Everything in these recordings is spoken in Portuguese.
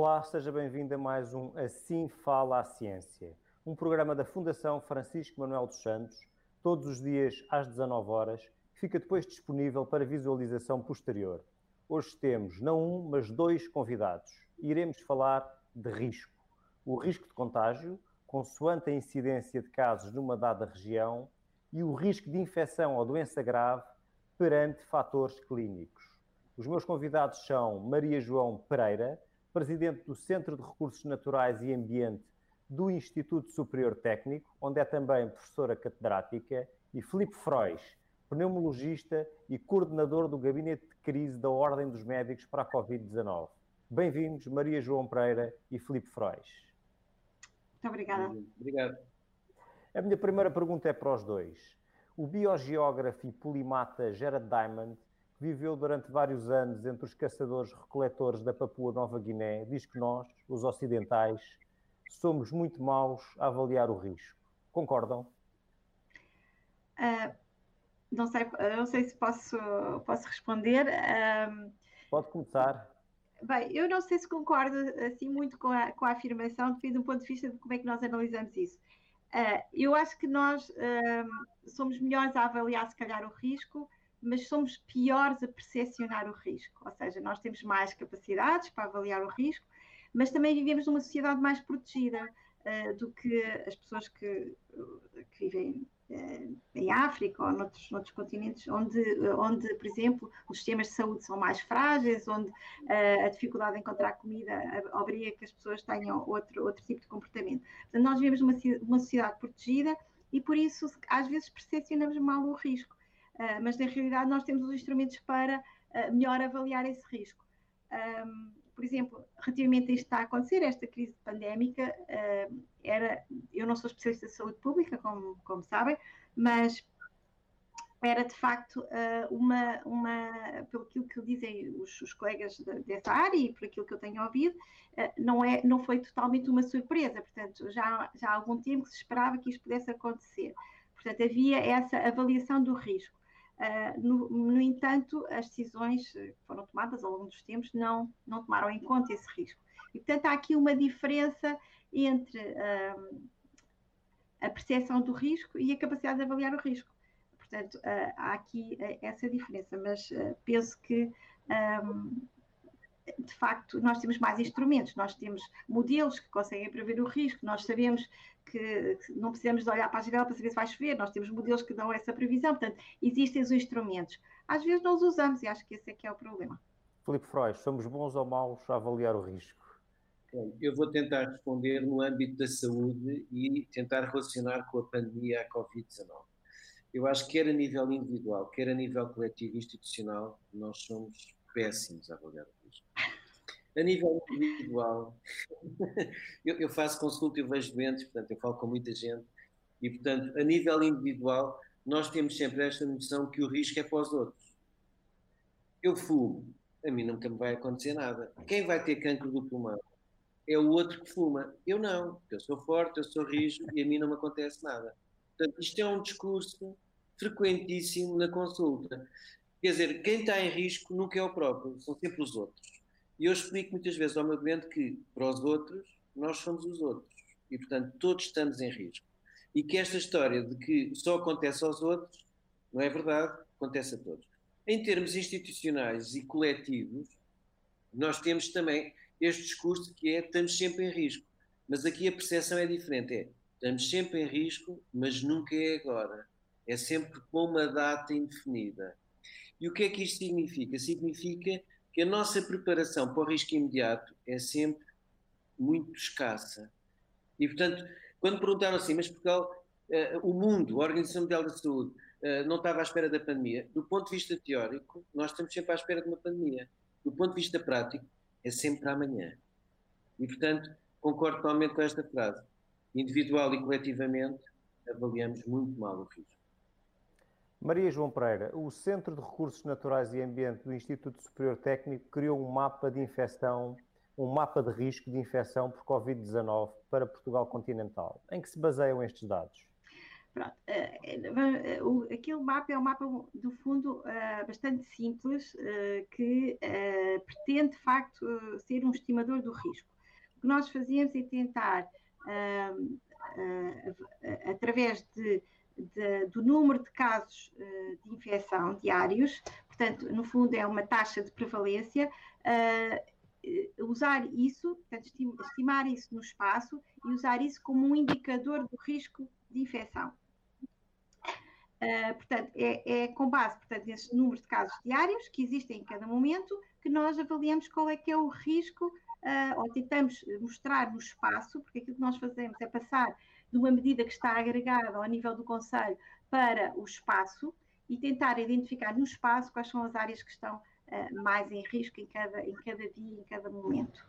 Olá, seja bem-vindo a mais um Assim Fala a Ciência, um programa da Fundação Francisco Manuel dos Santos, todos os dias às 19 horas, que fica depois disponível para visualização posterior. Hoje temos não um, mas dois convidados. Iremos falar de risco. O risco de contágio, consoante a incidência de casos numa dada região, e o risco de infecção ou doença grave perante fatores clínicos. Os meus convidados são Maria João Pereira, presidente do Centro de Recursos Naturais e Ambiente do Instituto Superior Técnico, onde é também professora catedrática, e Filipe Frois, pneumologista e coordenador do Gabinete de Crise da Ordem dos Médicos para a Covid-19. Bem-vindos, Maria João Pereira e Filipe Frois. Muito obrigada. Obrigado. A minha primeira pergunta é para os dois. O biogeógrafo e polimata Gerard Diamond viveu durante vários anos entre os caçadores-recoletores da Papua Nova Guiné, diz que nós, os ocidentais, somos muito maus a avaliar o risco. Concordam? Uh, não, sei, não sei se posso, posso responder. Uh, Pode começar. Bem, eu não sei se concordo assim muito com a, com a afirmação, depende do ponto de vista de como é que nós analisamos isso. Uh, eu acho que nós somos melhores a avaliar, se calhar, o risco mas somos piores a percepcionar o risco. Ou seja, nós temos mais capacidades para avaliar o risco, mas também vivemos numa sociedade mais protegida uh, do que as pessoas que, que vivem uh, em África ou noutros, noutros continentes, onde, onde, por exemplo, os sistemas de saúde são mais frágeis, onde uh, a dificuldade de encontrar comida obriga que as pessoas tenham outro, outro tipo de comportamento. Portanto, nós vivemos numa, numa sociedade protegida e por isso às vezes percepcionamos mal o risco. Uh, mas na realidade nós temos os instrumentos para uh, melhor avaliar esse risco. Um, por exemplo, relativamente a isto que está a acontecer, esta crise pandémica, uh, era, eu não sou especialista de saúde pública, como, como sabem, mas era de facto uma, uma, pelo que dizem os, os colegas de, dessa área e por aquilo que eu tenho ouvido, não, é, não foi totalmente uma surpresa, portanto, já, já há algum tempo que se esperava que isto pudesse acontecer. Portanto, havia essa avaliação do risco. Uh, no, no, entanto, as decisões que foram tomadas ao longo dos tempos não, não tomaram em conta esse risco. E, portanto, há aqui uma diferença entre uh, a percepção do risco e a capacidade de avaliar o risco. Portanto, uh, há aqui essa diferença, mas penso que um, de facto, nós temos mais instrumentos, nós temos modelos que conseguem prever o risco, nós sabemos que não precisamos de olhar para a janela para saber se vai chover, nós temos modelos que dão essa previsão, portanto, existem os instrumentos. Às vezes não os usamos e acho que esse é que é o problema. Filipe Freud, somos bons ou maus a avaliar o risco? Eu vou tentar responder no âmbito da saúde e tentar relacionar com a pandemia, a Covid-19. Eu acho que quer a nível individual, quer a nível coletivo e institucional, nós somos péssimos a avaliar o risco. A nível individual, eu, eu, faço consulta e vejo doentes, portanto, eu falo com muita gente, e, portanto, a nível individual, nós temos sempre esta noção que o risco é para os outros. Eu fumo, a mim nunca me vai acontecer nada. Quem vai ter cancro do pulmão é o outro que fuma. Eu não, porque eu sou forte, eu sou rijo e a mim não me acontece nada. Portanto, isto é um discurso frequentíssimo na consulta. Quer dizer, quem está em risco nunca é o próprio, são sempre os outros. E eu explico muitas vezes ao meu doente que, para os outros, nós somos os outros. E, portanto, todos estamos em risco. E que esta história de que só acontece aos outros, não é verdade, acontece a todos. Em termos institucionais e coletivos, nós temos também este discurso que é estamos sempre em risco. Mas aqui a percepção é diferente, é estamos sempre em risco, mas nunca é agora. É sempre com uma data indefinida. E o que é que isto significa? Significa que a nossa preparação para o risco imediato é sempre muito escassa. E, portanto, quando perguntaram assim, mas Portugal, uh, o mundo, a Organização Mundial da Saúde, uh, não estava à espera da pandemia, do ponto de vista teórico, nós estamos sempre à espera de uma pandemia. Do ponto de vista prático, é sempre amanhã. E, portanto, concordo totalmente com esta frase. Individual e coletivamente, avaliamos muito mal o risco. Maria João Pereira, o Centro de Recursos Naturais e Ambiente do Instituto Superior Técnico criou um mapa de infecção, um mapa de risco de infecção por Covid-19 para Portugal continental. Em que se baseiam estes dados? Pronto, uh, aquele mapa é um mapa, do fundo, uh, bastante simples, que pretende, de facto, ser um estimador do risco. O que nós fazemos é tentar, através de, de, do número de casos de infecção diários, portanto, no fundo, é uma taxa de prevalência, usar isso, portanto, estimar isso no espaço e usar isso como um indicador do risco de infecção. Uh, portanto, é, é, com base portanto, nesses números de casos diários que existem em cada momento que nós avaliamos qual é que é o risco, uh, ou tentamos mostrar no espaço, porque aquilo que nós fazemos é passar de uma medida que está agregada ao nível do Conselho para o espaço e tentar identificar no espaço quais são as áreas que estão uh, mais em risco em cada, em cada dia, em cada momento.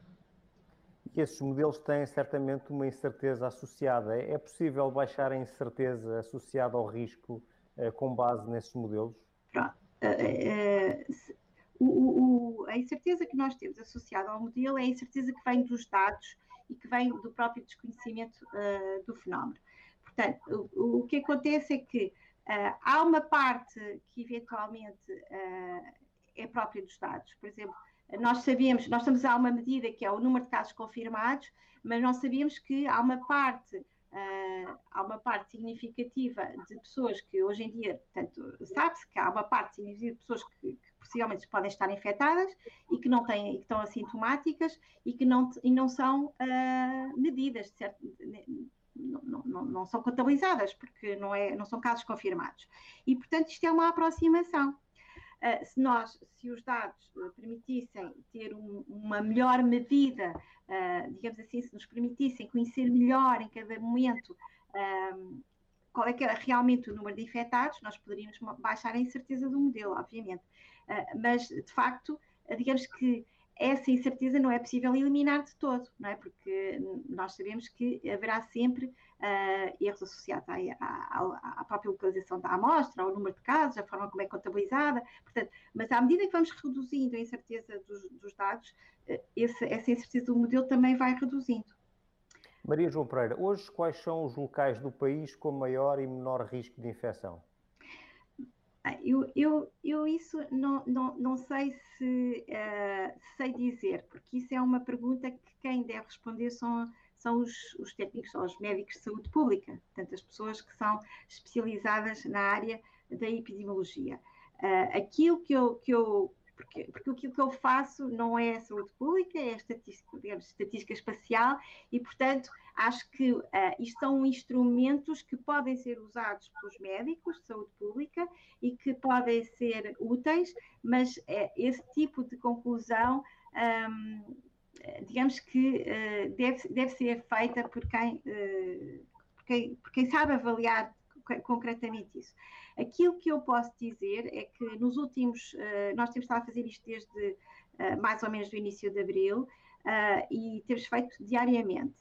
E esses modelos têm certamente uma incerteza associada. É possível baixar a incerteza associada ao risco uh, com base nesses modelos? Pronto. Uh, o, o, a incerteza que nós temos associada ao modelo é a incerteza que vem dos dados e que vem do próprio desconhecimento do fenómeno. Portanto, o, que acontece é que há uma parte que eventualmente é própria dos dados. Por exemplo, nós sabemos, nós estamos a uma medida que é o número de casos confirmados, mas nós sabemos que há uma parte, uh, há uma parte significativa de pessoas que hoje em dia, portanto, sabe-se que há uma parte significativa de pessoas que, possivelmente podem estar infectadas e que não têm, que estão assintomáticas e que não, e não são uh, medidas, certo? Não, não, não, são contabilizadas, porque não, é, não são casos confirmados. E, portanto, isto é uma aproximação. Uh, se nós, se os dados uh, permitissem ter um, uma melhor medida, uh, digamos assim, se nos permitissem conhecer melhor em cada momento qual é que era realmente o número de infectados, nós poderíamos baixar a incerteza do modelo, obviamente. Mas, de facto, digamos que essa incerteza não é possível eliminar de todo, não é? Porque nós sabemos que haverá sempre uh, erros associados à, à, à, própria localização da amostra, ao número de casos, a forma como é contabilizada, portanto, mas à medida que vamos reduzindo a incerteza dos, dos dados, uh, esse, essa incerteza do modelo também vai reduzindo. Maria João Pereira, hoje quais são os locais do país com maior e menor risco de infecção? Ah, eu, eu, eu isso não, não, não sei se uh, sei dizer, porque isso é uma pergunta que quem deve responder são, são os, os técnicos, são os médicos de saúde pública, portanto, as pessoas que são especializadas na área da epidemiologia. Uh, aquilo que eu, que eu porque, porque aquilo que eu faço não é saúde pública, é estatística, digamos, estatística espacial, e, portanto, acho que uh, isto são instrumentos que podem ser usados pelos médicos de saúde pública e que podem ser úteis, mas uh, esse tipo de conclusão. Um, digamos que uh, deve, deve ser feita por quem, por quem, por quem sabe avaliar concretamente isso. Aquilo que eu posso dizer é que nos últimos, uh, nós temos estado a fazer isto desde uh, mais ou menos do início de abril uh, e temos feito diariamente.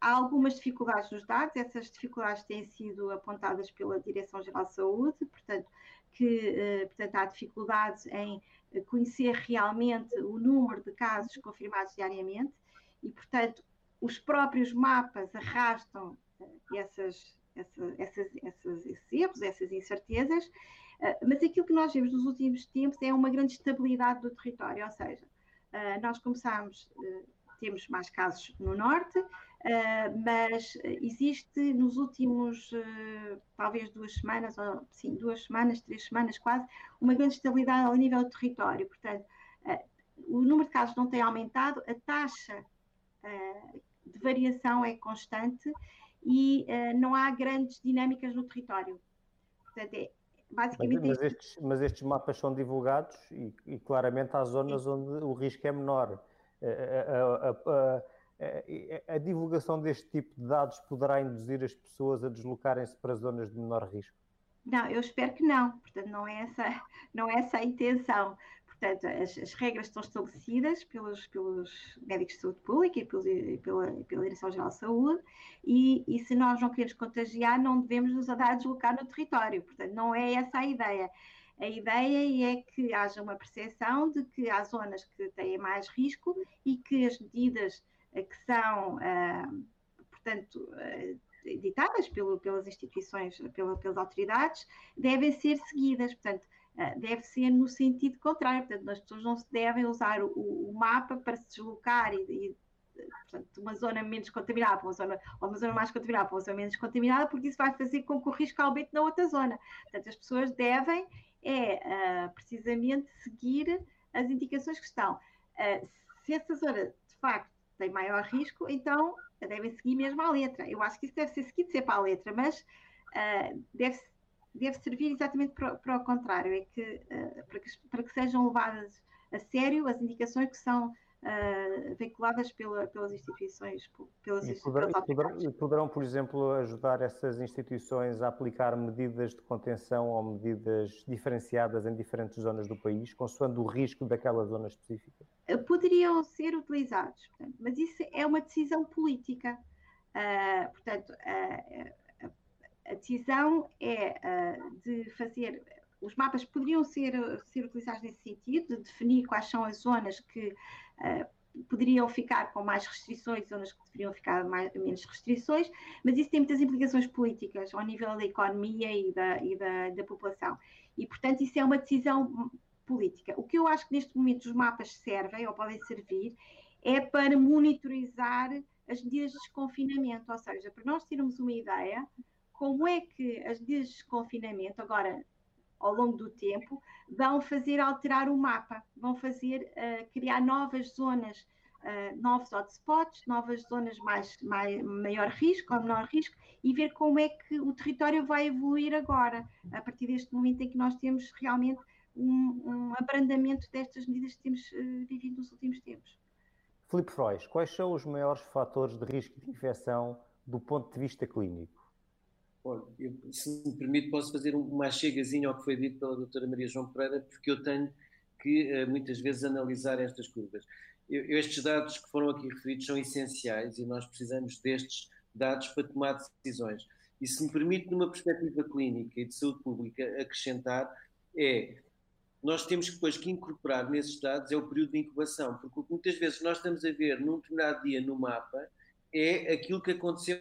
há algumas dificuldades nos dados, essas dificuldades têm sido apontadas pela Direção-Geral de Saúde, portanto, que portanto, há dificuldades em conhecer realmente o número de casos confirmados diariamente e, portanto, os próprios mapas arrastam essas, essa, essas, essas, esses erros, essas incertezas, uh, mas aquilo que nós vemos nos últimos tempos é uma grande estabilidade do território, ou seja, uh, nós começamos, uh, temos mais casos no norte, mas existe nos últimos, talvez duas semanas, ou sim, duas semanas, três semanas quase, uma grande estabilidade ao nível do território, portanto, o número de casos não tem aumentado, a taxa de variação é constante e uh, não há grandes dinâmicas no território. Portanto, é, basicamente. Mas, mas, estes, mas estes, mapas são divulgados e, e, claramente há zonas Sim. onde o risco é menor. A, a, a, a, divulgação deste tipo de dados poderá induzir as pessoas a deslocarem-se para zonas de menor risco? Não, eu espero que não. Portanto, não é essa, não é essa a intenção. Portanto, as, as, regras estão estabelecidas pelos, pelos médicos de saúde pública e, pelos, pela, pela Direção-Geral de Saúde, e, e, se nós não queremos contagiar, não devemos nos a deslocar no território. Portanto, não é essa a ideia. A ideia é que haja uma percepção de que há zonas que têm mais risco e que as medidas eh, que são, uh, portanto, uh, ditadas pelo, pelas instituições, pela, pelas autoridades, devem ser seguidas. Portanto, deve ser no sentido contrário. Portanto, as pessoas não se devem usar o, o mapa para se deslocar e, e portanto, de uma zona menos contaminada para uma zona, ou uma zona mais contaminada para uma zona menos contaminada, porque isso vai fazer com que o risco aumente na outra zona. Portanto, as pessoas devem, é, uh, precisamente, seguir as indicações que estão. Uh, se essa zona, de facto, tem maior risco, então devem seguir mesmo a letra. Eu acho que isso deve ser seguido sempre à letra, mas uh, deve, deve servir exatamente para, para o contrário, é que, para que, para que sejam levadas a sério as indicações que são uh, veiculadas pela, pelas instituições, pelas, e poderão, poderão, e poderão, por exemplo, ajudar essas instituições a aplicar medidas de contenção ou medidas diferenciadas em diferentes zonas do país, consoante o risco daquela zona específica? Ah, poderiam ser utilizados, portanto, mas isso é uma decisão política. Uh, portanto, uh, a decisão é de fazer os mapas poderiam ser, ser utilizados nesse sentido, de definir quais são as zonas que uh, poderiam ficar com mais restrições, zonas que deveriam ficar mais, menos restrições, mas isso tem muitas implicações políticas ao nível da economia e da, e da, da população. E, portanto, isso é uma decisão política. O que eu acho que neste momento os mapas servem ou podem servir é para monitorizar as medidas de desconfinamento, ou seja, para nós termos uma ideia como é que as medidas de desconfinamento, agora ao longo do tempo, vão fazer alterar o mapa, vão fazer uh, criar novas zonas, uh, novos hotspots, novas zonas mais, mais maior risco ou menor risco e ver como é que o território vai evoluir agora, a partir deste momento em que nós temos realmente um, um abrandamento destas medidas que temos uh, vivido nos últimos tempos. Filipe Frois, quais são os maiores fatores de risco de infecção do ponto de vista clínico? Olha, eu, se me permite, posso fazer uma chegazinha ao que foi dito pela doutora Maria João Pereira, porque eu tenho que eh, muitas vezes analisar estas curvas. Eu, estes dados que foram aqui referidos são essenciais e nós precisamos destes dados para tomar decisões. E se me permite, numa perspectiva clínica e de saúde pública, acrescentar, é nós temos depois que incorporar nesses dados é o período de incubação, porque muitas vezes nós estamos a ver num determinado dia no mapa é aquilo que aconteceu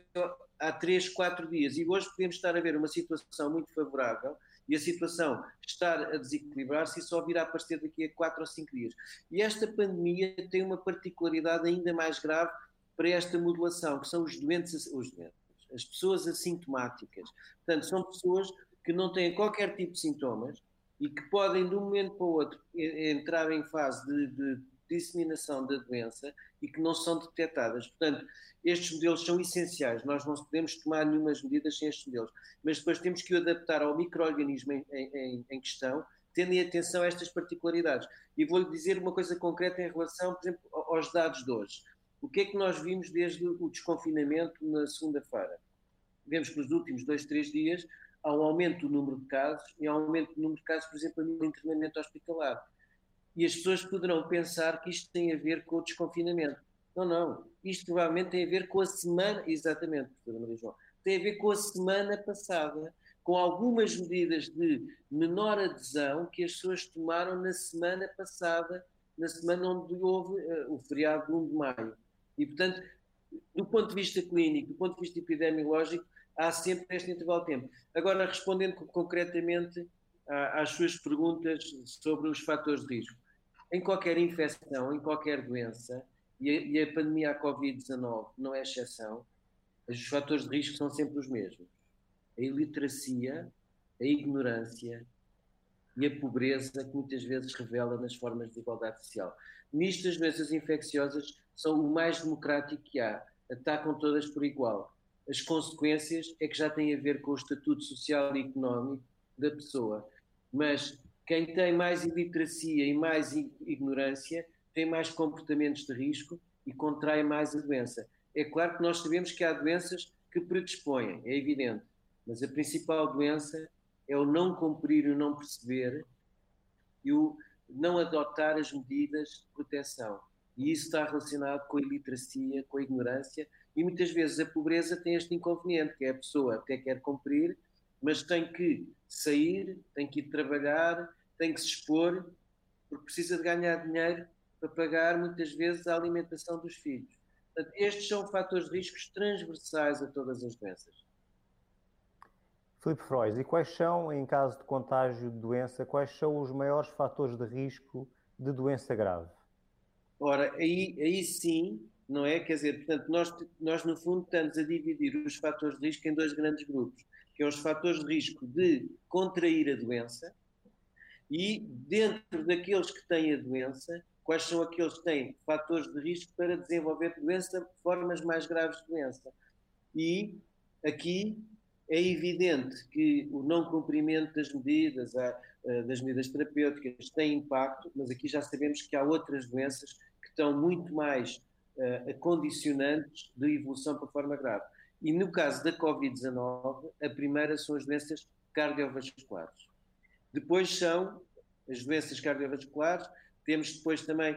há três, quatro dias. E hoje podemos estar a ver uma situação muito favorável e a situação estar a desequilibrar-se e só virá a aparecer daqui a quatro ou cinco dias. E esta pandemia tem uma particularidade ainda mais grave para esta modulação, que são os doentes, os doentes as pessoas assintomáticas. Portanto, são pessoas que não têm qualquer tipo de sintomas e que podem, de um momento para o outro, entrar em fase de, de disseminação da doença e que não são detectadas. Portanto, estes modelos são essenciais, nós não podemos tomar nenhumas medidas sem estes modelos, mas depois temos que o adaptar ao microorganismo em, em, em questão, tendo em atenção a estas particularidades. E vou-lhe dizer uma coisa concreta em relação, por exemplo, aos dados de hoje. O que é que nós vimos desde o desconfinamento na segunda-feira? Vemos que nos últimos dois, três dias há um aumento do número de casos e há um aumento do número de casos, por exemplo, no internamento hospitalar. E as pessoas poderão pensar que isto tem a ver com o desconfinamento. Não, não. Isto provavelmente tem a ver com a semana, exatamente, professora Maria João, tem a ver com a semana passada, com algumas medidas de menor adesão que as pessoas tomaram na semana passada, na semana onde houve uh, o feriado de 1 de maio. E, portanto, do ponto de vista clínico, do ponto de vista epidemiológico, há sempre este intervalo de tempo. Agora, respondendo concretamente às suas perguntas sobre os fatores de risco. Em qualquer infecção, em qualquer doença, e a, e a pandemia à Covid-19 não é exceção, os fatores de risco são sempre os mesmos. A iliteracia, a ignorância e a pobreza que muitas vezes revela nas formas de igualdade social. Nisto, as doenças infecciosas são o mais democrático que há, atacam todas por igual. As consequências é que já têm a ver com o estatuto social e económico da pessoa. Mas quem tem mais iliteracia e mais ignorância tem mais comportamentos de risco e contrai mais a doença. É claro que nós sabemos que há doenças que predispõem, é evidente, mas a principal doença é o não cumprir o não perceber e o não adotar as medidas de proteção. E isso está relacionado com a iliteracia, com a ignorância, e muitas vezes a pobreza tem este inconveniente, que é a pessoa até quer cumprir, mas tem que sair, tem que ir trabalhar, tem que se expor, porque precisa de ganhar dinheiro para pagar muitas vezes a alimentação dos filhos. Portanto, estes são fatores de riscos transversais a todas as doenças. Filipe Freud, e quais são, em caso de contágio de doença, quais são os maiores fatores de risco de doença grave? Ora, aí, aí sim, não é? Quer dizer, portanto, nós, nós no fundo estamos a dividir os fatores de risco em dois grandes grupos, que é os fatores de risco de contrair a doença e dentro daqueles que têm a doença, quais são aqueles que têm fatores de risco para desenvolver doença, formas mais graves de doença. E aqui é evidente que o não cumprimento das medidas, das medidas terapêuticas tem impacto, mas aqui já sabemos que há outras doenças que estão muito mais condicionantes de evolução para forma grave. E no caso da Covid-19, a primeira são as doenças cardiovasculares. Depois são as doenças cardiovasculares, temos depois também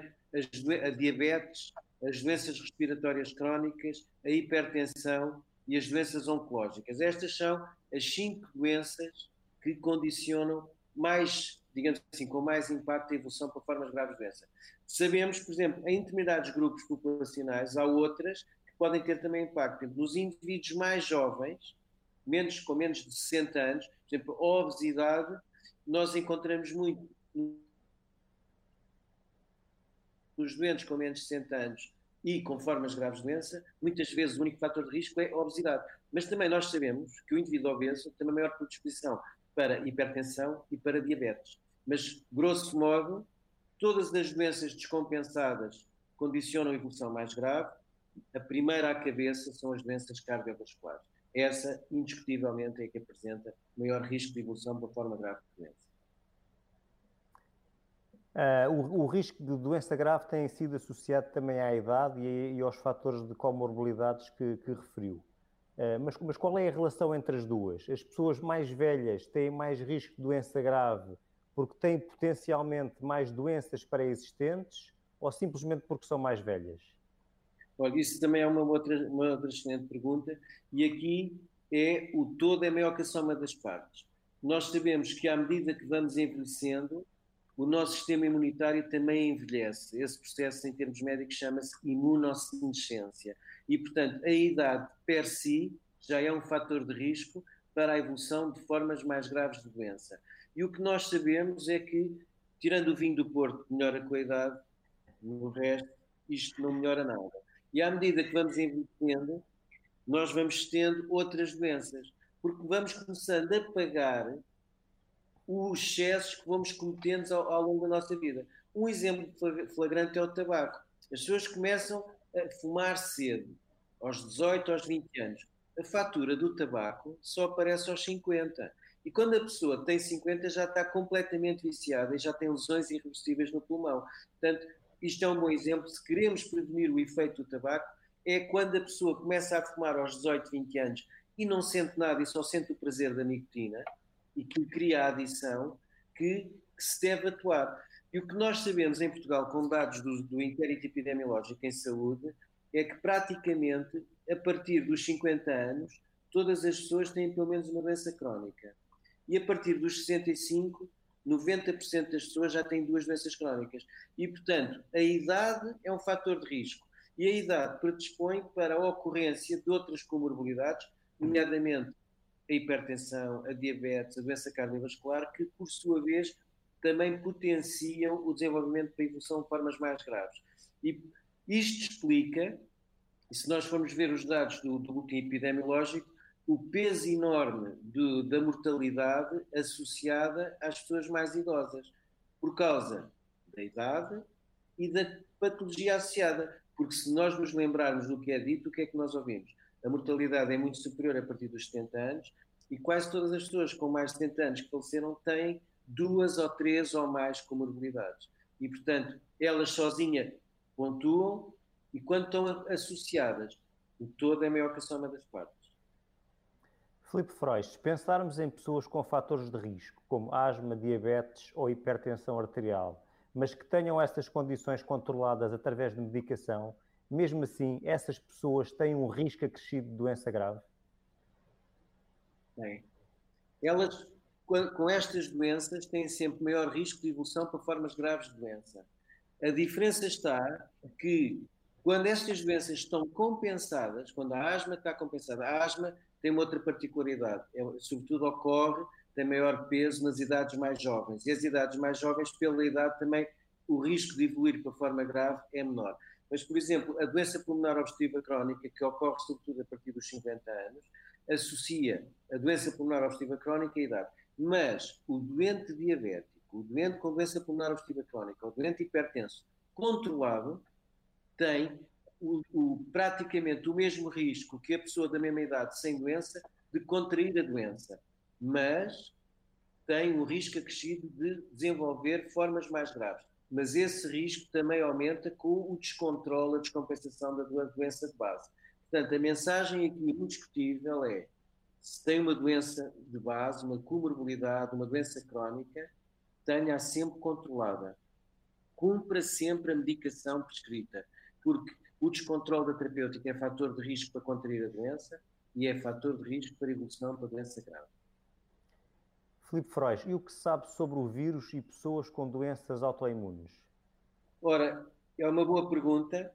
a diabetes, as doenças respiratórias crónicas, a hipertensão e as doenças oncológicas. Estas são as cinco doenças que condicionam mais, digamos assim, com mais impacto a evolução para formas graves de doença. Sabemos, por exemplo, em determinados grupos populacionais, há outras que podem ter também impacto. Nos indivíduos mais jovens, menos, com menos de 60 anos, por exemplo, a obesidade, nós encontramos muito nos doentes com menos de 60 anos e com formas graves de doença, muitas vezes o único fator de risco é a obesidade. Mas também nós sabemos que o indivíduo obeso tem uma maior predisposição para hipertensão e para diabetes. Mas, grosso modo, todas as doenças descompensadas condicionam a evolução mais grave. A primeira à cabeça são as doenças cardiovasculares. Essa, indiscutivelmente, é que apresenta maior risco de evolução para forma grave de doença. Uh, o, o, risco de doença grave tem sido associado também à idade e, e aos fatores de comorbilidades que, que referiu. Uh, mas, mas, qual é a relação entre as duas? As pessoas mais velhas têm mais risco de doença grave porque têm potencialmente mais doenças pré-existentes ou simplesmente porque são mais velhas? Olha, isso também é uma outra, uma outra excelente pergunta e aqui é o todo é maior que a soma das partes. Nós sabemos que à medida que vamos envelhecendo, o nosso sistema imunitário também envelhece. Esse processo, em termos médicos, chama-se imunossenescência. E, portanto, a idade per si já é um fator de risco para a evolução de formas mais graves de doença. E o que nós sabemos é que, tirando o vinho do Porto, melhora a idade, no resto, isto não melhora nada. E à medida que vamos envelhecendo, nós vamos tendo outras doenças, porque vamos começando a pagar os excessos que vamos cometendo ao, ao, longo da nossa vida. Um exemplo flagrante é o tabaco. As pessoas começam a fumar cedo, aos 18, aos 20 anos. A fatura do tabaco só aparece aos 50. E quando a pessoa tem 50 já está completamente viciada e já tem lesões irreversíveis no pulmão. Portanto, isto é um bom exemplo. Se queremos prevenir o efeito do tabaco, é quando a pessoa começa a fumar aos 18, 20 anos e não sente nada e só sente o prazer da nicotina, e que cria a adição que, que, se deve atuar. E o que nós sabemos em Portugal, com dados do, do inquérito epidemiológico em saúde, é que praticamente a partir dos 50 anos todas as pessoas têm pelo menos uma doença crónica. E a partir dos 65, 90% das pessoas já têm duas doenças crónicas. E, portanto, a idade é um fator de risco. E a idade predispõe para a ocorrência de outras comorbilidades, nomeadamente a hipertensão, a diabetes, a doença cardiovascular, que por sua vez também potenciam o desenvolvimento da evolução de formas mais graves. E isto explica, e se nós formos ver os dados do, do boletim epidemiológico, o peso enorme do, da mortalidade associada às pessoas mais idosas, por causa da idade e da patologia associada. Porque se nós nos lembrarmos do que é dito, o que é que nós ouvimos? a mortalidade é muito superior a partir dos 70 anos e quase todas as pessoas com mais de 70 anos que faleceram têm duas ou três ou mais comorbilidades. E, portanto, elas sozinhas pontuam e quando estão associadas, o todo é maior que a soma das partes. Filipe Freud, se pensarmos em pessoas com fatores de risco, como asma, diabetes ou hipertensão arterial, mas que tenham essas condições controladas através de medicação, mesmo assim, essas pessoas têm um risco acrescido de doença grave? Bem, elas, com estas doenças, têm sempre maior risco de evolução para formas graves de doença. A diferença está que, quando estas doenças estão compensadas, quando a asma está compensada, a asma tem uma outra particularidade, é, sobretudo ocorre, tem maior peso nas idades mais jovens, e as idades mais jovens, pela idade também, o risco de evoluir para forma grave é menor. Mas, por exemplo, a doença pulmonar obstrutiva crónica, que ocorre sobretudo a partir dos 50 anos, associa a doença pulmonar obstrutiva crónica à idade. Mas o doente diabético, o doente com doença pulmonar obstrutiva crónica, o doente hipertenso controlado, tem o, o, praticamente o mesmo risco que a pessoa da mesma idade sem doença de contrair a doença, mas tem um risco acrescido de desenvolver formas mais graves. Mas esse risco também aumenta com o descontrole, a descompensação da doença de base. Portanto, a mensagem aqui indiscutível é: se tem uma doença de base, uma comorbilidade, uma doença crónica, tenha-a sempre controlada. Cumpra sempre a medicação prescrita, porque o descontrole da terapêutica é fator de risco para contrair a doença e é fator de risco para evolução para doença grave. Filipe Frois, e o que se sabe sobre o vírus e pessoas com doenças autoimunes? Ora, é uma boa pergunta.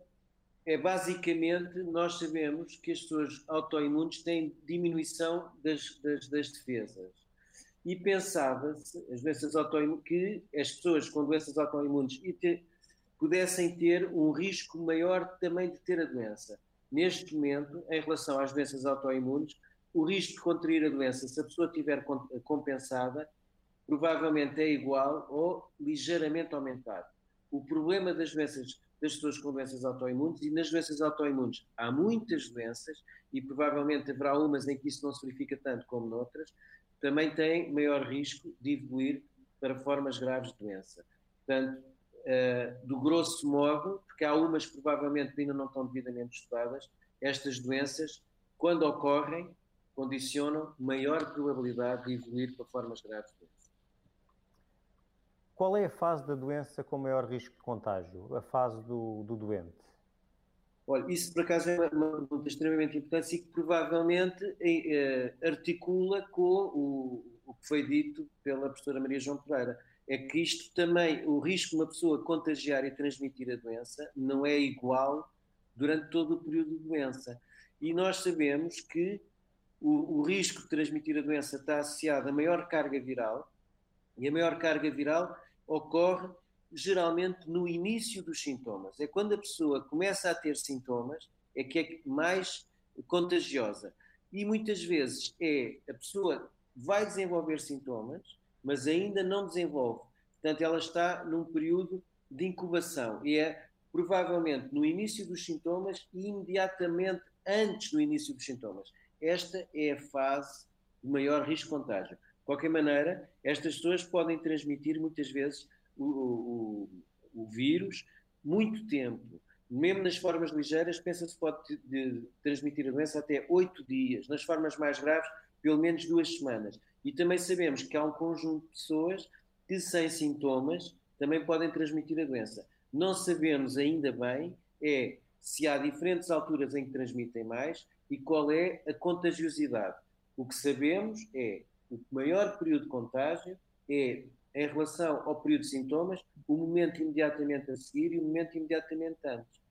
É basicamente, nós sabemos que as pessoas autoimunes têm diminuição das, das, das defesas. E pensava-se, as doenças autoimunes, que as pessoas com doenças autoimunes pudessem ter um risco maior também de ter a doença. Neste momento, em relação às doenças autoimunes, o risco de contrair a doença, se a pessoa estiver compensada, provavelmente é igual ou ligeiramente aumentado. O problema das doenças das pessoas com doenças autoimunes e nas doenças autoimunes há muitas doenças e provavelmente haverá umas em que isso não se verifica tanto como noutras, também têm maior risco de evoluir para formas graves de doença. Portanto, uh, do grosso modo, porque há umas que provavelmente ainda não estão devidamente estudadas, estas doenças, quando ocorrem, condicionam maior probabilidade de evoluir para formas graves de doença. Qual é a fase da doença com maior risco de contágio? A fase do, do doente? Olha, isso por acaso é uma, pergunta extremamente importante e que provavelmente eh, articula com o, o que foi dito pela professora Maria João Pereira é que isto também, o risco de uma pessoa contagiar e transmitir a doença não é igual durante todo o período de doença. E nós sabemos que o, o risco de transmitir a doença está associado a maior carga viral, e a maior carga viral ocorre geralmente no início dos sintomas. É quando a pessoa começa a ter sintomas, é que é mais contagiosa. E muitas vezes é a pessoa vai desenvolver sintomas, mas ainda não desenvolve. Portanto, ela está num período de incubação e é provavelmente no início dos sintomas e imediatamente antes do início dos sintomas. Esta é a fase de maior risco de contágio. De qualquer maneira, estas pessoas podem transmitir muitas vezes o, o, o vírus muito tempo. Mesmo nas formas ligeiras, pensa-se pode de, transmitir a doença até oito dias. Nas formas mais graves, pelo menos duas semanas. E também sabemos que há um conjunto de pessoas que, sem sintomas, também podem transmitir a doença. Não sabemos ainda bem é se há diferentes alturas em que transmitem mais e qual é a contagiosidade. O que sabemos é o maior período de contágio é em relação ao período de sintomas, o momento imediatamente a seguir e o momento imediatamente antes.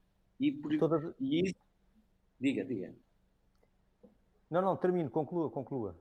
E, por, Todas... e isso. Diga, diga. Não, não, termino, conclua, conclua.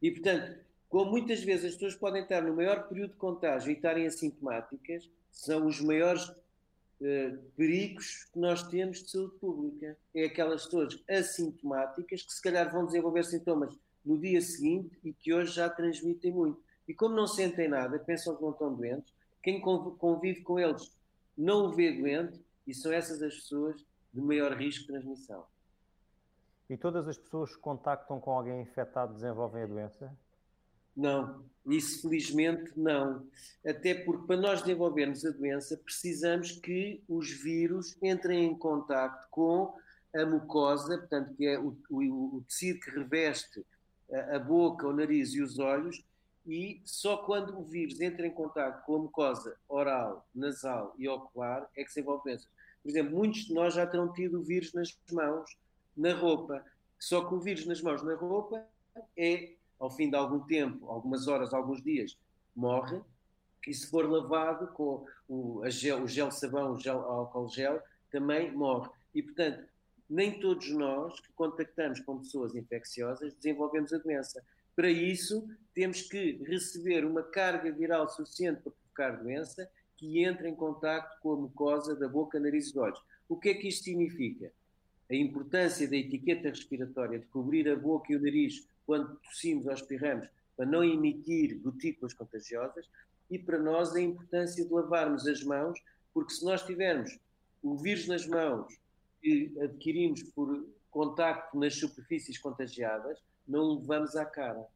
E, portanto, como muitas vezes as pessoas podem estar no maior período de contágio e estarem assintomáticas, são os maiores uh, perigos que nós temos de saúde pública. É aquelas pessoas assintomáticas que se calhar vão desenvolver sintomas no dia seguinte e que hoje já transmitem muito. E como não sentem nada, pensam que não estão doentes, quem convive com eles não o vê doente e são essas as pessoas de maior risco de transmissão. E todas as pessoas que contactam com alguém infectado desenvolvem a doença? Não, isso felizmente não. Até porque para nós desenvolvermos a doença precisamos que os vírus entrem em contato com a mucosa, portanto, que é o, o, o tecido que reveste a, a, boca, o nariz e os olhos, e só quando o vírus entra em contato com a mucosa oral, nasal e ocular é que se envolve doenças. Por exemplo, muitos de nós já terão tido o vírus nas mãos na roupa. Só que o vírus nas mãos na roupa é, ao fim de algum tempo, algumas horas, alguns dias, morre. E se for lavado com o, gel, o gel sabão, o gel álcool gel, também morre. E, portanto, nem todos nós que contactamos com pessoas infecciosas desenvolvemos a doença. Para isso, temos que receber uma carga viral suficiente para provocar doença que entre em contato com a mucosa da boca, nariz e olhos. O que é que isto significa? A importância da etiqueta respiratória de cobrir a boca e o nariz quando tossimos ou espirramos para não emitir gotículas contagiosas e para nós a importância de lavarmos as mãos, porque se nós tivermos o vírus nas mãos que adquirimos por contacto nas superfícies contagiadas, não o levamos à cara.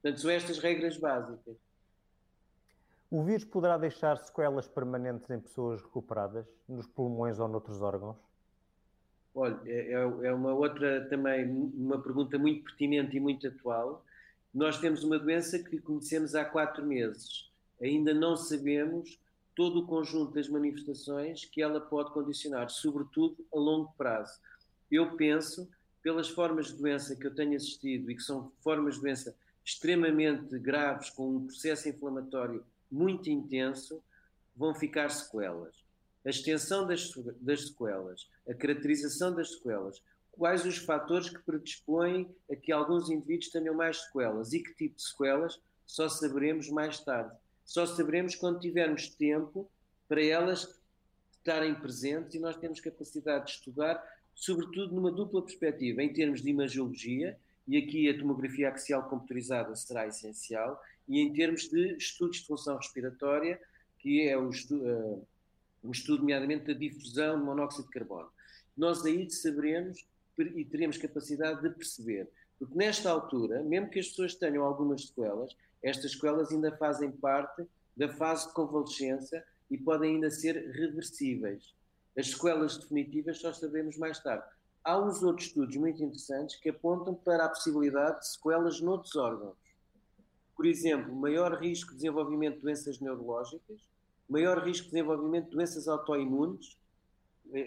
Portanto, são estas regras básicas. O vírus poderá deixar sequelas permanentes em pessoas recuperadas, nos pulmões ou noutros órgãos? Olha, é, é, é uma outra também, uma pergunta muito pertinente e muito atual. Nós temos uma doença que conhecemos há quatro meses. Ainda não sabemos todo o conjunto das manifestações que ela pode condicionar, sobretudo a longo prazo. Eu penso, pelas formas de doença que eu tenho assistido e que são formas de doença extremamente graves, com um processo inflamatório muito intenso, vão ficar sequelas. A extensão das, das sequelas, a caracterização das sequelas, quais os fatores que predispõem a que alguns indivíduos tenham mais sequelas e que tipo de sequelas, só saberemos mais tarde. Só saberemos quando tivermos tempo para elas estarem presentes e nós temos capacidade de estudar, sobretudo numa dupla perspectiva, em termos de imagiologia, e aqui a tomografia axial computerizada será essencial, e em termos de estudos de função respiratória, que é o estudo, o estudo nomeadamente da difusão de monóxido de carbono. Nós aí saberemos e teremos capacidade de perceber. Porque nesta altura, mesmo que as pessoas tenham algumas sequelas, estas sequelas ainda fazem parte da fase de convalescença e podem ainda ser reversíveis. As sequelas definitivas só sabemos mais tarde. Há uns outros estudos muito interessantes que apontam para a possibilidade de sequelas noutros órgãos. Por exemplo, maior risco de desenvolvimento de doenças neurológicas, maior risco de desenvolvimento de doenças autoimunes,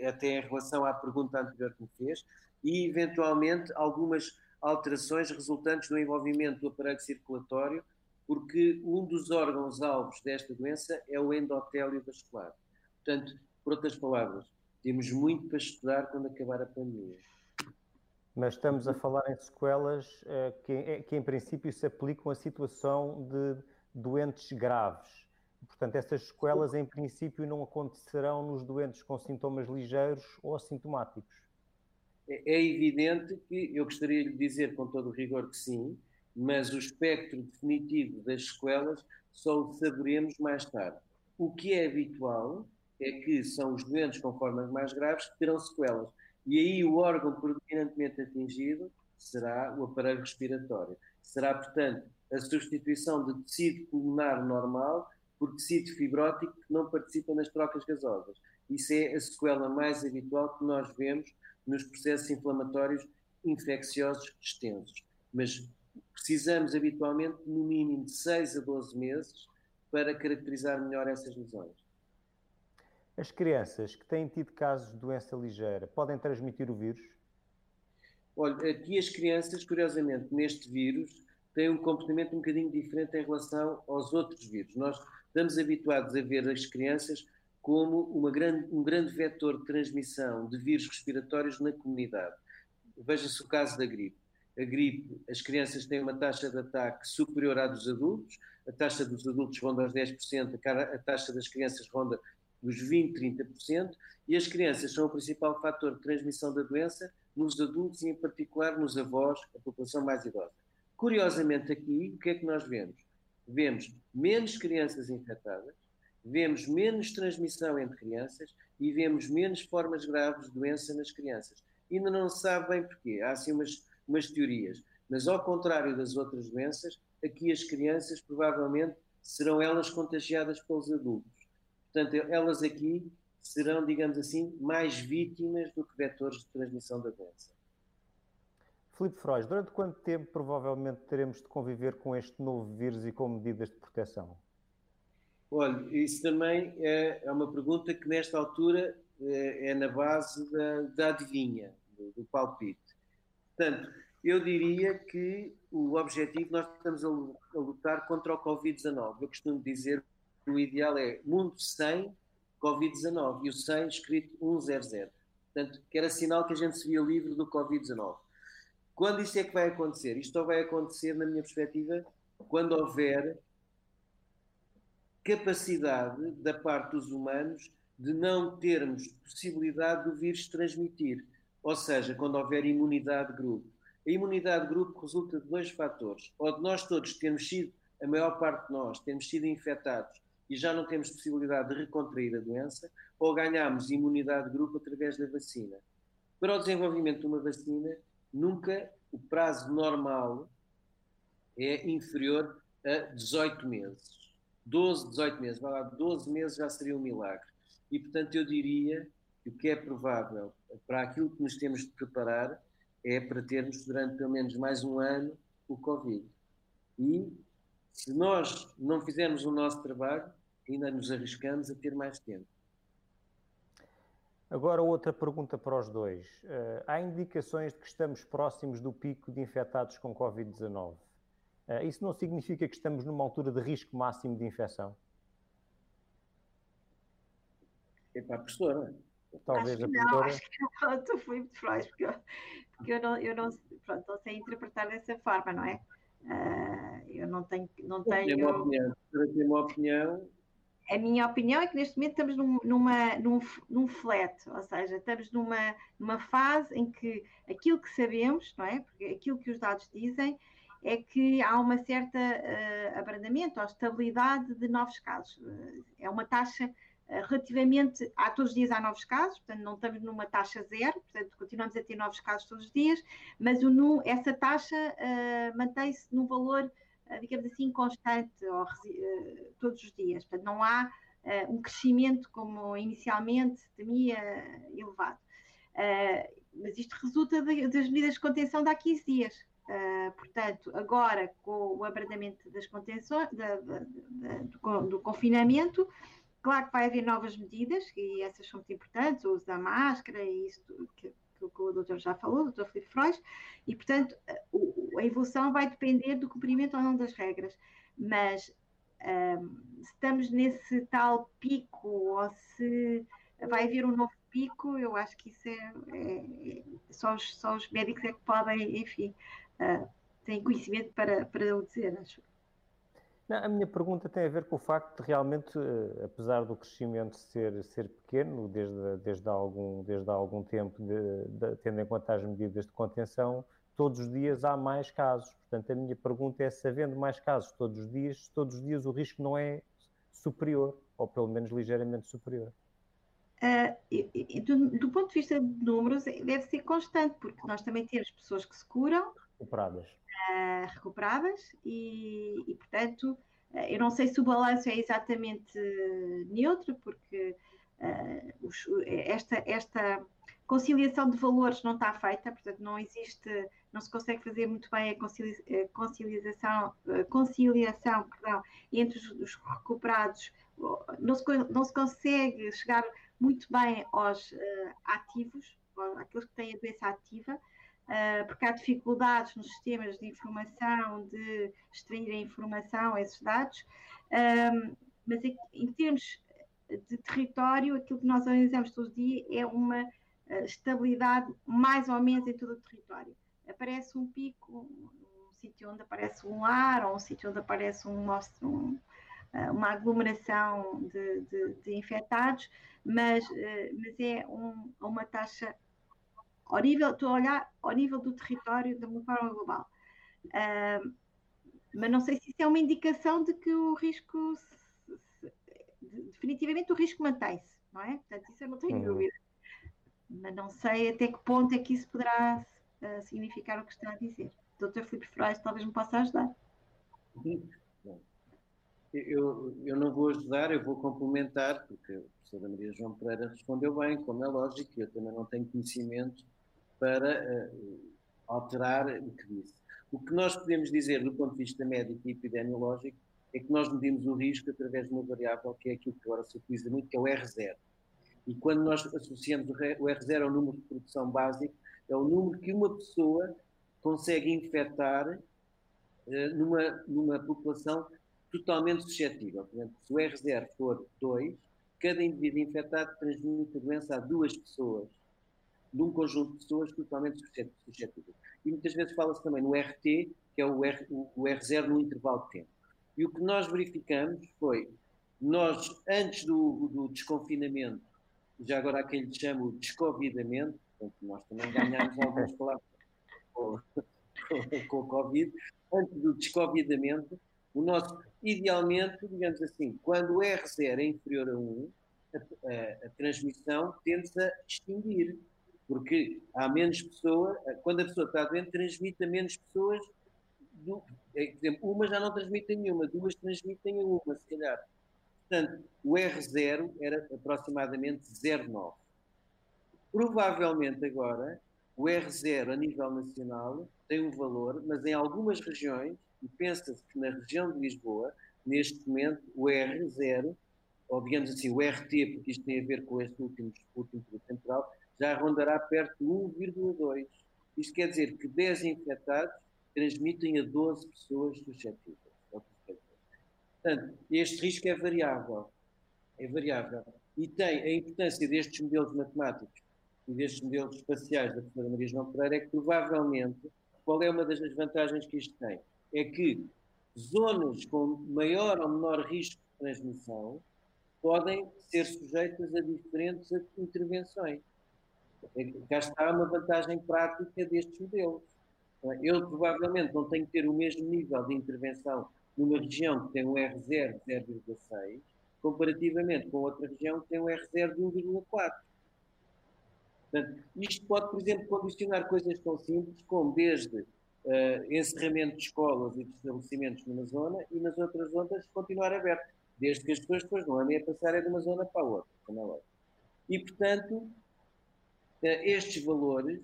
até em relação à pergunta anterior que me fez, e eventualmente algumas alterações resultantes do envolvimento do aparelho circulatório, porque um dos órgãos-alvos desta doença é o endotélio vascular. Portanto, por outras palavras, temos muito para estudar quando acabar a pandemia. Mas estamos a falar em sequelas eh, que, eh, que, em princípio, se aplicam a situação de doentes graves. Portanto, essas sequelas, em princípio, não acontecerão nos doentes com sintomas ligeiros ou assintomáticos. É, é evidente que eu gostaria de dizer com todo o rigor que sim, mas o espectro definitivo das sequelas só o saberemos mais tarde. O que é habitual é que são os doentes com formas mais graves que terão sequelas. E aí o órgão predominantemente atingido será o aparelho respiratório. Será, portanto, a substituição de tecido pulmonar normal por tecido fibrótico que não participa nas trocas gasosas. Isso é a sequela mais habitual que nós vemos nos processos inflamatórios infecciosos extensos. Mas precisamos habitualmente no mínimo de 6 a 12 meses para caracterizar melhor essas lesões. As crianças que têm tido casos de doença ligeira podem transmitir o vírus? Olha, aqui as crianças, curiosamente, neste vírus, têm um comportamento um bocadinho diferente em relação aos outros vírus. Nós estamos habituados a ver as crianças como uma grande, um grande vetor de transmissão de vírus respiratórios na comunidade. Veja-se o caso da gripe. A gripe, as crianças têm uma taxa de ataque superior à dos adultos, a taxa dos adultos ronda aos 10%, a taxa das crianças ronda dos 20%, 30%, e as crianças são o principal fator de transmissão da doença nos adultos e, em particular, nos avós, a população mais idosa. Curiosamente, aqui, o que é que nós vemos? Vemos menos crianças infectadas, vemos menos transmissão entre crianças e vemos menos formas graves de doença nas crianças. Ainda não se sabe bem porquê, há assim umas, umas teorias, mas ao contrário das outras doenças, aqui as crianças provavelmente serão elas contagiadas pelos adultos. Portanto, elas aqui serão, digamos assim, mais vítimas do que vetores de transmissão da doença. Filipe Frois, durante quanto tempo provavelmente teremos de conviver com este novo vírus e com medidas de proteção? Olha, isso também é, é uma pergunta que nesta altura é, é na base da, da adivinha, do, do, palpite. Portanto, eu diria que o objetivo, nós estamos a, lutar contra o Covid-19. Eu costumo dizer que o ideal é mundo sem Covid-19 e o 100 escrito 100. Portanto, que era sinal que a gente se via livre do Covid-19. Quando isto é que vai acontecer? Isto só vai acontecer, na minha perspectiva, quando houver capacidade da parte dos humanos de não termos possibilidade do vírus transmitir. Ou seja, quando houver imunidade de grupo. A imunidade de grupo resulta de dois fatores. Ou de nós todos termos sido, a maior parte de nós, termos sido infectados e já não temos possibilidade de recontrair a doença, ou ganhamos imunidade de grupo através da vacina. Para o desenvolvimento de uma vacina, nunca o prazo normal é inferior a 18 meses. 12, 18 meses, vai lá, 12 meses já seria um milagre. E, portanto, eu diria que o que é provável para aquilo que nos temos de preparar é para termos durante pelo menos mais um ano o Covid. E se nós não fizermos o nosso trabalho, ainda nos arriscamos a ter mais tempo. Agora, outra pergunta para os dois. Uh, há indicações de que estamos próximos do pico de infectados com Covid-19. Uh, isso não significa que estamos numa altura de risco máximo de infecção? É para a professora. Talvez acho a professora. Não, acho que não, estou muito feliz, porque, eu, porque eu, não, eu não, pronto, não sei interpretar dessa forma, não é? Uh, eu não tenho. Não tenho... Tem uma opinião. Tem uma opinião a minha opinião é que neste momento estamos num, numa, num, num flat, ou seja, estamos numa, numa fase em que aquilo que sabemos, não é? Porque aquilo que os dados dizem é que há uma certa uh, abrandamento ou estabilidade de novos casos. Uh, é uma taxa uh, relativamente. Há todos os dias há novos casos, portanto, não estamos numa taxa zero, portanto, continuamos a ter novos casos todos os dias, mas o, essa taxa mantém-se num valor eh, digamos assim, constante ou, uh, todos os dias. Portanto, não há uh, um crescimento como inicialmente temia elevado. Mas isto resulta das medidas de contenção de há 15 dias. portanto, agora com o abrandamento das contenções, da, da, da, do, do, confinamento, claro que vai haver novas medidas, e essas são muito importantes, o uso da máscara e isso que, que o doutor já falou, o doutor Filipe Frois, e, portanto, a evolução vai depender do cumprimento ou não das regras. Mas um, se estamos nesse tal pico, ou se vai haver um novo pico, eu acho que isso é, é, é só, os, só os médicos é que podem, enfim, uh, têm conhecimento para, para o dizer, acho. Não, a minha pergunta tem a ver com o facto de realmente, eh, apesar do crescimento ser, ser pequeno, desde, desde, algum, desde algum tempo, de, de, tendo em conta as medidas de contenção, todos os dias há mais casos. Portanto, a minha pergunta é se havendo mais casos todos os dias, todos os dias o risco não é superior, ou pelo menos ligeiramente superior. Uh, do, do, ponto de vista de números, deve ser constante, porque nós também temos pessoas que se curam. Recuperadas. Uh, recuperadas e, e, portanto, uh, eu não sei se o balanço é exatamente neutro, porque uh, os, esta, esta conciliação de valores não está feita, portanto, não existe, não se consegue fazer muito bem a conciliação, conciliação perdão, entre os, os recuperados, não se, não se consegue chegar muito bem aos ativos, àqueles que têm a doença ativa, porque há dificuldades nos sistemas de informação, de extrair a informação, esses dados, um, mas em termos de território, aquilo que nós analisamos todo dia é uma uh, estabilidade mais ou menos em todo o território. Aparece um pico, um sítio onde aparece um lar, ou um sítio onde aparece um, um uma aglomeração de, de, de infectados, mas, mas é um, uma taxa ao nível, estou a olhar ao nível do território de uma forma global. Uh, mas não sei se isso é uma indicação de que o risco, se, se, definitivamente o risco mantém-se, não é? Portanto, isso eu não tenho uhum. dúvida. Mas não sei até que ponto é que isso poderá uh, significar o que está a dizer. Dr. Filipe Ferraz talvez me possa ajudar. Eu, eu não vou ajudar, eu vou complementar, porque a professora Maria João Pereira respondeu bem, como é lógico, eu também não tenho conhecimento para uh, alterar o que disse. O que nós podemos dizer do ponto de vista médico e epidemiológico é que nós medimos o risco através de uma variável que é aquilo que agora se utiliza muito, que é o R0. E quando nós associamos o R0 ao número de produção básico, é o número que uma pessoa consegue infectar uh, numa, numa população totalmente suscetível. Portanto, se o R0 for 2, cada indivíduo infectado transmite a doença a duas pessoas de um conjunto de pessoas totalmente suscetíveis. E muitas vezes fala-se também no RT, que é o, R, o, o R0 no intervalo de tempo. E o que nós verificamos foi, nós, antes do, do desconfinamento, já agora aquele que chama o descovidamento, portanto, nós também ganhámos algumas palavras com, com, com o Covid, antes do descovidamento, o nosso, idealmente, digamos assim, quando o R0 é inferior a 1, a, a, a transmissão tende-se a extinguir, porque há menos pessoas, quando a pessoa está doente, transmite a menos pessoas, do, é, por exemplo, uma já não transmite nenhuma, duas transmitem a uma, se calhar. Portanto, o R0 era aproximadamente 0,9. Provavelmente agora, o R0 a nível nacional tem um valor, mas em algumas regiões, e pensa-se que na região de Lisboa, neste momento, o R0, ou digamos assim, o RT, porque isto tem a ver com este último, último período temporal, já rondará perto de 1,2. Isto quer dizer que 10 infectados transmitem a 12 pessoas suscetíveis. Portanto, este risco é variável. É variável. E tem a importância destes modelos matemáticos e destes modelos espaciais da professora Maria João Pereira é que provavelmente, qual é uma das vantagens que isto tem? É que zonas com maior ou menor risco de transmissão podem ser sujeitas a diferentes intervenções. É cá está uma vantagem prática destes modelos. Eu provavelmente não tenho que ter o mesmo nível de intervenção numa região que tem um R0 de 0,6, comparativamente com outra região que tem um R0 de 1,4. Portanto, isto pode, por exemplo, condicionar coisas tão simples como desde uh, encerramento de escolas e de estabelecimentos numa zona e nas outras zonas continuar aberto, desde que as pessoas depois não andem a passar de uma zona para a outra, como é E, portanto, estes valores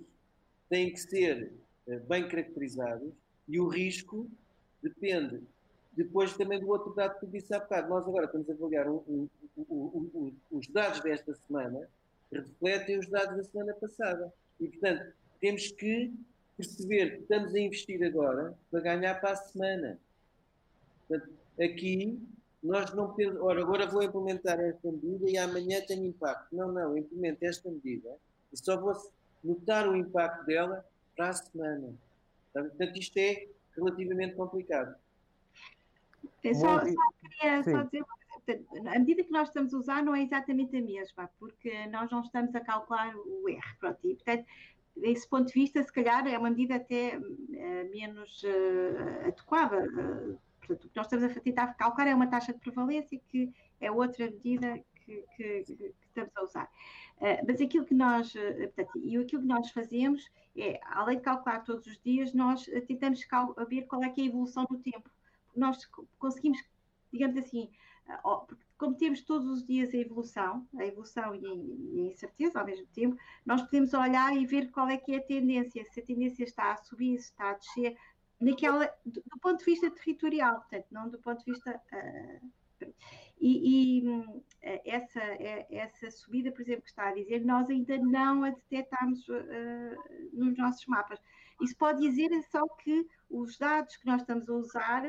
têm que ser uh, bem caracterizados e o risco depende depois também do outro dado que disse há bocado, nós agora estamos a avaliar um, um, um, os dados desta semana, refletem os dados da semana passada. E, portanto, temos que perceber que estamos a investir agora para ganhar para a semana. Portanto, aqui nós não podemos, ora, agora vou implementar esta medida e amanhã tem impacto. Não, não, implemento esta medida e só vou notar o impacto dela para a semana. Portanto, isto é relativamente complicado. Eu só, só queria Sim. só dizer a medida que nós estamos a usar não é exatamente a mesma, porque nós não estamos a calcular o R. Pronto, e, portanto, desse ponto de vista, se calhar é uma medida até uh, menos uh, adequada. Uh, portanto, o que nós estamos a tentar calcular é uma taxa de prevalência, que é outra medida que, que, estamos a usar. mas aquilo que nós, portanto, e aquilo que nós fazemos é, além de calcular todos os dias, nós tentamos ver qual é, que é a evolução do tempo nós conseguimos, digamos assim, como temos todos os dias a evolução, a evolução e a incerteza ao mesmo tempo, nós podemos olhar e ver qual é que é a tendência, se a tendência está a subir, se está a descer, naquela, do, do ponto de vista territorial, portanto, não do ponto de vista. Uh, e, e hum, essa, é, essa subida, por exemplo, que está a dizer, nós ainda não a detectamos uh, nos nossos mapas. Isso pode dizer só que os dados que nós estamos a usar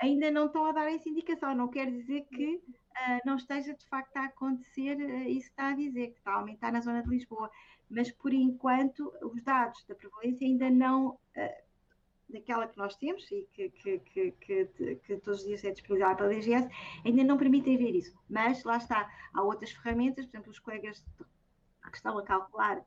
ainda não estão a dar essa indicação. Não quer dizer que uh, não esteja de facto a acontecer uh, isso que está a dizer, que está a aumentar na zona de Lisboa. Mas por enquanto os dados da prevalência ainda não. Uh, daquela que nós temos e que, que, que, que, todos os dias é disponibilizada pela DGS, ainda não permitem ver isso. Mas lá está, há outras ferramentas, por exemplo, os colegas que estão a calcular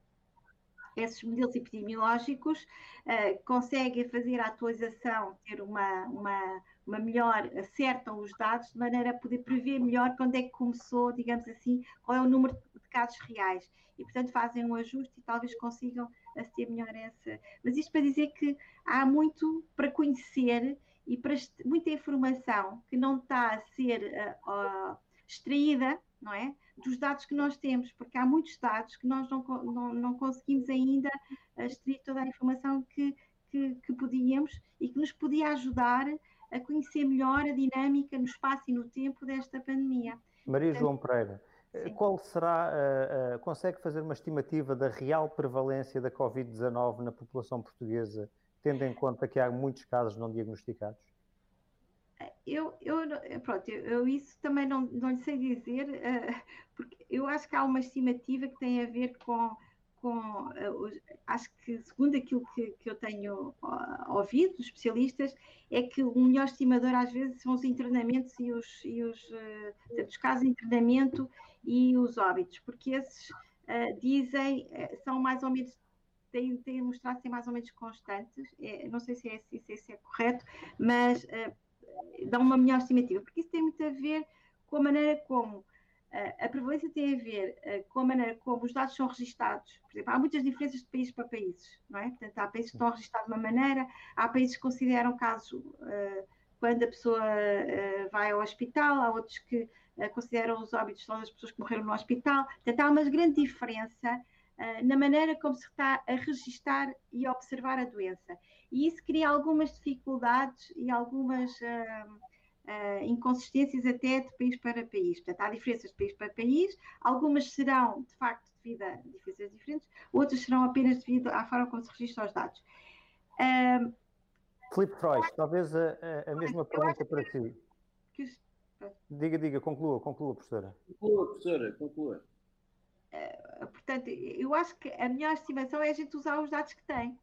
esses modelos epidemiológicos uh, conseguem fazer a atualização, ter uma, uma, uma melhor, acertam os dados de maneira a poder prever melhor quando é que começou, digamos assim, qual é o número de casos reais. E, portanto, fazem um ajuste e talvez consigam aceder melhor essa. Mas isto para dizer que há muito para conhecer e para muita informação que não está a ser uh, uh, extraída, não é? dos dados que nós temos, porque há muitos dados que nós não, não, não conseguimos ainda extrair toda a informação que, que, que podíamos e que nos podia ajudar a conhecer melhor a dinâmica no espaço e no tempo desta pandemia. Maria João Pereira, Sim. qual será, uh, uh, consegue fazer uma estimativa da real prevalência da Covid-19 na população portuguesa, tendo em conta que há muitos casos não diagnosticados? eu, eu, pronto, eu, eu, isso também não, não lhe sei dizer, uh, porque eu acho que há uma estimativa que tem a ver com, com, acho que segundo aquilo que, que eu tenho ouvido dos especialistas, é que o melhor estimador às vezes são os internamentos e os, e os, uh, os casos de internamento e os óbitos, porque esses uh, dizem, uh, são mais ou menos, têm, têm mostrado ser mais ou menos constantes, é, não sei se é, se, se é correto, mas dão uma melhor estimativa, porque isso tem muito a ver com a maneira como a prevalência tem a ver com a maneira como os dados são registados. Por exemplo, há muitas diferenças de país para países, não é? Portanto, há países que estão registrados de uma maneira, há países que consideram caso uh, quando a pessoa uh, vai ao hospital, há outros que uh, consideram os óbitos só das pessoas que morreram no hospital. Portanto, há uma grande diferença na maneira como se está a registar e a observar a doença. E isso cria algumas dificuldades e algumas uh, inconsistências até de país para país. Portanto, há diferenças de país para país, algumas serão, de facto, devido a diferenças diferentes, outras serão apenas devido à forma como se registram os dados. Uh, Filipe Freud, talvez a, a mesma pergunta para si. Que... Diga, diga, conclua, conclua, professora. Conclua, professora, conclua. Uh, portanto, eu acho que a melhor estimação é a gente usar os dados que tem,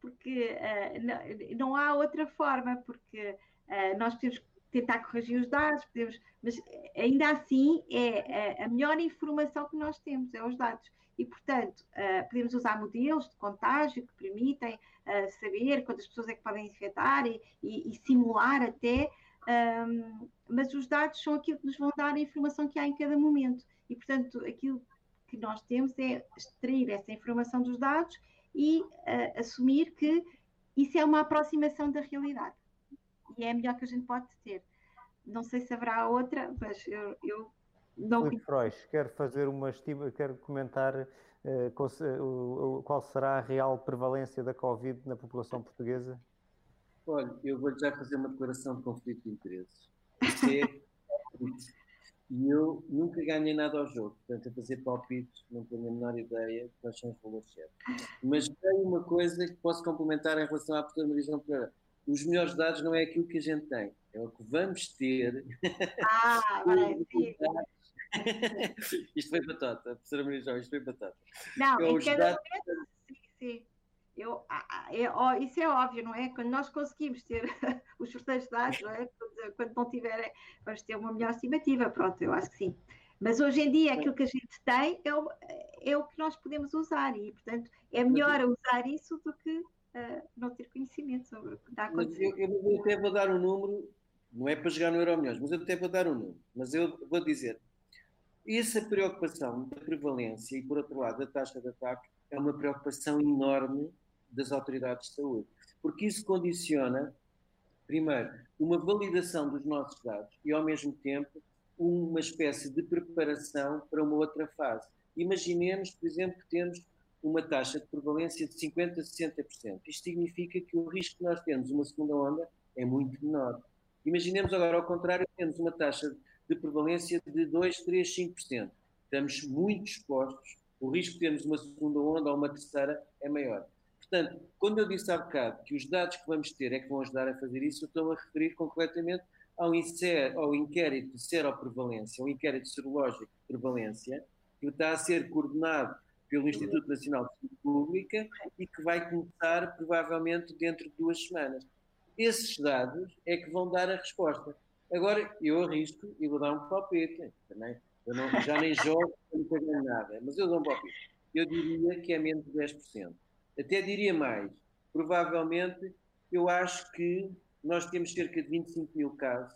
porque uh, não, não, há outra forma, porque uh, nós podemos tentar corrigir os dados, podemos, mas ainda assim é, é, a melhor informação que nós temos, é os dados. E, portanto, uh, podemos usar modelos de contágio que permitem uh, saber quantas pessoas é que podem infectar e, e, e simular até, um, mas os dados são aquilo que nos vão dar a informação que há em cada momento. E, portanto, aquilo que nós temos é extrair essa informação dos dados e uh, assumir que isso é uma aproximação da realidade e é a melhor que a gente pode ter. Não sei se haverá outra, mas eu, eu não. Filipe Freud, quer fazer uma estima, quer comentar uh, qual, será a real prevalência da Covid na população portuguesa? Olha, eu vou já fazer uma declaração de conflito de interesses. É e eu nunca ganhei nada ao jogo, portanto, a fazer palpites, não tenho a menor ideia de quais são os valores certos. Mas tem uma coisa que posso complementar em relação à professora Maria João Pereira os melhores dados não é aquilo que a gente tem, é o que vamos ter. Ah, vai, isto foi batata, professora Maria João, isto foi batata. Não, é cada dados... sim, sim. Eu, é, isso é óbvio, não é? Quando nós conseguimos ter os sorteios de dados, não é? Quando, quando não tiver, vamos ter uma melhor estimativa, pronto, eu acho que sim. Mas hoje em dia aquilo que a gente tem é o, é o que nós podemos usar e, portanto, é melhor usar isso do que uh, não ter conhecimento sobre o que está a acontecer. Eu, eu, até vou dar um número, não é para jogar no Euro Milhões, mas eu até vou dar um número. Mas eu vou dizer, essa preocupação da prevalência e, por outro lado, da taxa de ataque é uma preocupação enorme das autoridades de saúde, porque isso condiciona, primeiro, uma validação dos nossos dados e, ao mesmo tempo, uma espécie de preparação para uma outra fase. Imaginemos, por exemplo, que temos uma taxa de prevalência de 50% a 60%. Isto significa que o risco que nós temos uma segunda onda é muito menor. Imaginemos agora ao contrário, temos uma taxa de prevalência de 2, 3, 5%. Estamos muito expostos, o risco de termos uma segunda onda ou uma terceira é maior. Portanto, quando eu disse há bocado que os dados que vamos ter é que vão ajudar a fazer isso, eu estou a referir concretamente ao, inser, ao inquérito de seroprevalência, ao inquérito serológico de prevalência, que está a ser coordenado pelo Instituto Nacional de Saúde Pública e que vai começar provavelmente dentro de duas semanas. Esses dados é que vão dar a resposta. Agora, eu arrisco e vou dar um palpite também. Eu não, já nem jogo, não tenho nada, mas eu dou um palpite. Eu diria que é menos de 10%. Até diria mais. Provavelmente, eu acho que nós temos cerca de 25 mil casos.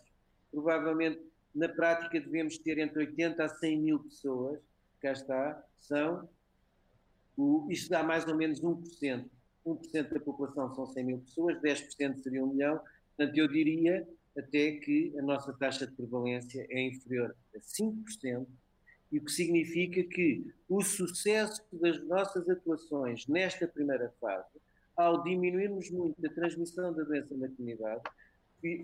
Provavelmente, na prática, devemos ter entre 80 a 100 mil pessoas. Cá está, são o, isto dá mais ou menos 1%. 1% da população são 100 mil pessoas, 10% seria 1 milhão. Portanto, eu diria até que a nossa taxa de prevalência é inferior a 5%, e o que significa que o sucesso das nossas atuações nesta primeira fase, ao diminuirmos muito a transmissão da doença na comunidade,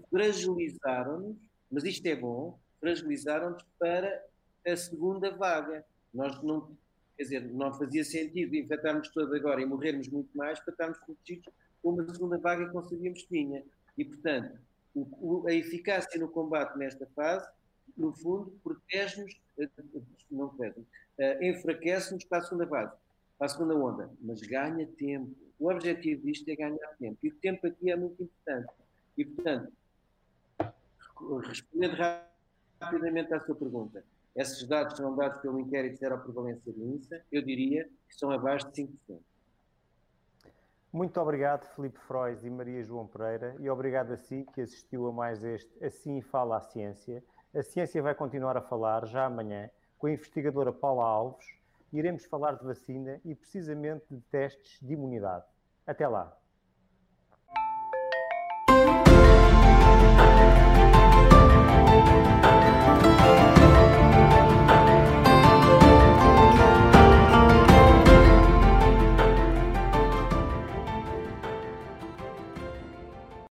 fragilizaram-nos, mas isto é bom, fragilizaram-nos para a segunda vaga. Nós não Quer dizer, não fazia sentido infectarmos todos agora e morrermos muito mais para estarmos protegidos com uma segunda vaga que não sabíamos que. E, portanto, o, o, a eficácia no combate nesta fase, no fundo, protege-nos, eh, não protege, uh, enfraquece-nos para a segunda fase. para a segunda onda, mas ganha tempo. O objetivo disto é ganhar tempo. E o tempo aqui é muito importante. E, portanto, respondendo rapidamente à sua pergunta, esses dados são dados pelo inquérito de seroprevalência do INSA, eu diria que são abaixo de 5%. Muito obrigado, Felipe Frois e Maria João Pereira, e obrigado a si que assistiu a mais este Assim Fala a Ciência. A ciência vai continuar a falar já amanhã com a investigadora Paula Alves. Iremos falar de vacina e precisamente de testes de imunidade. Até lá!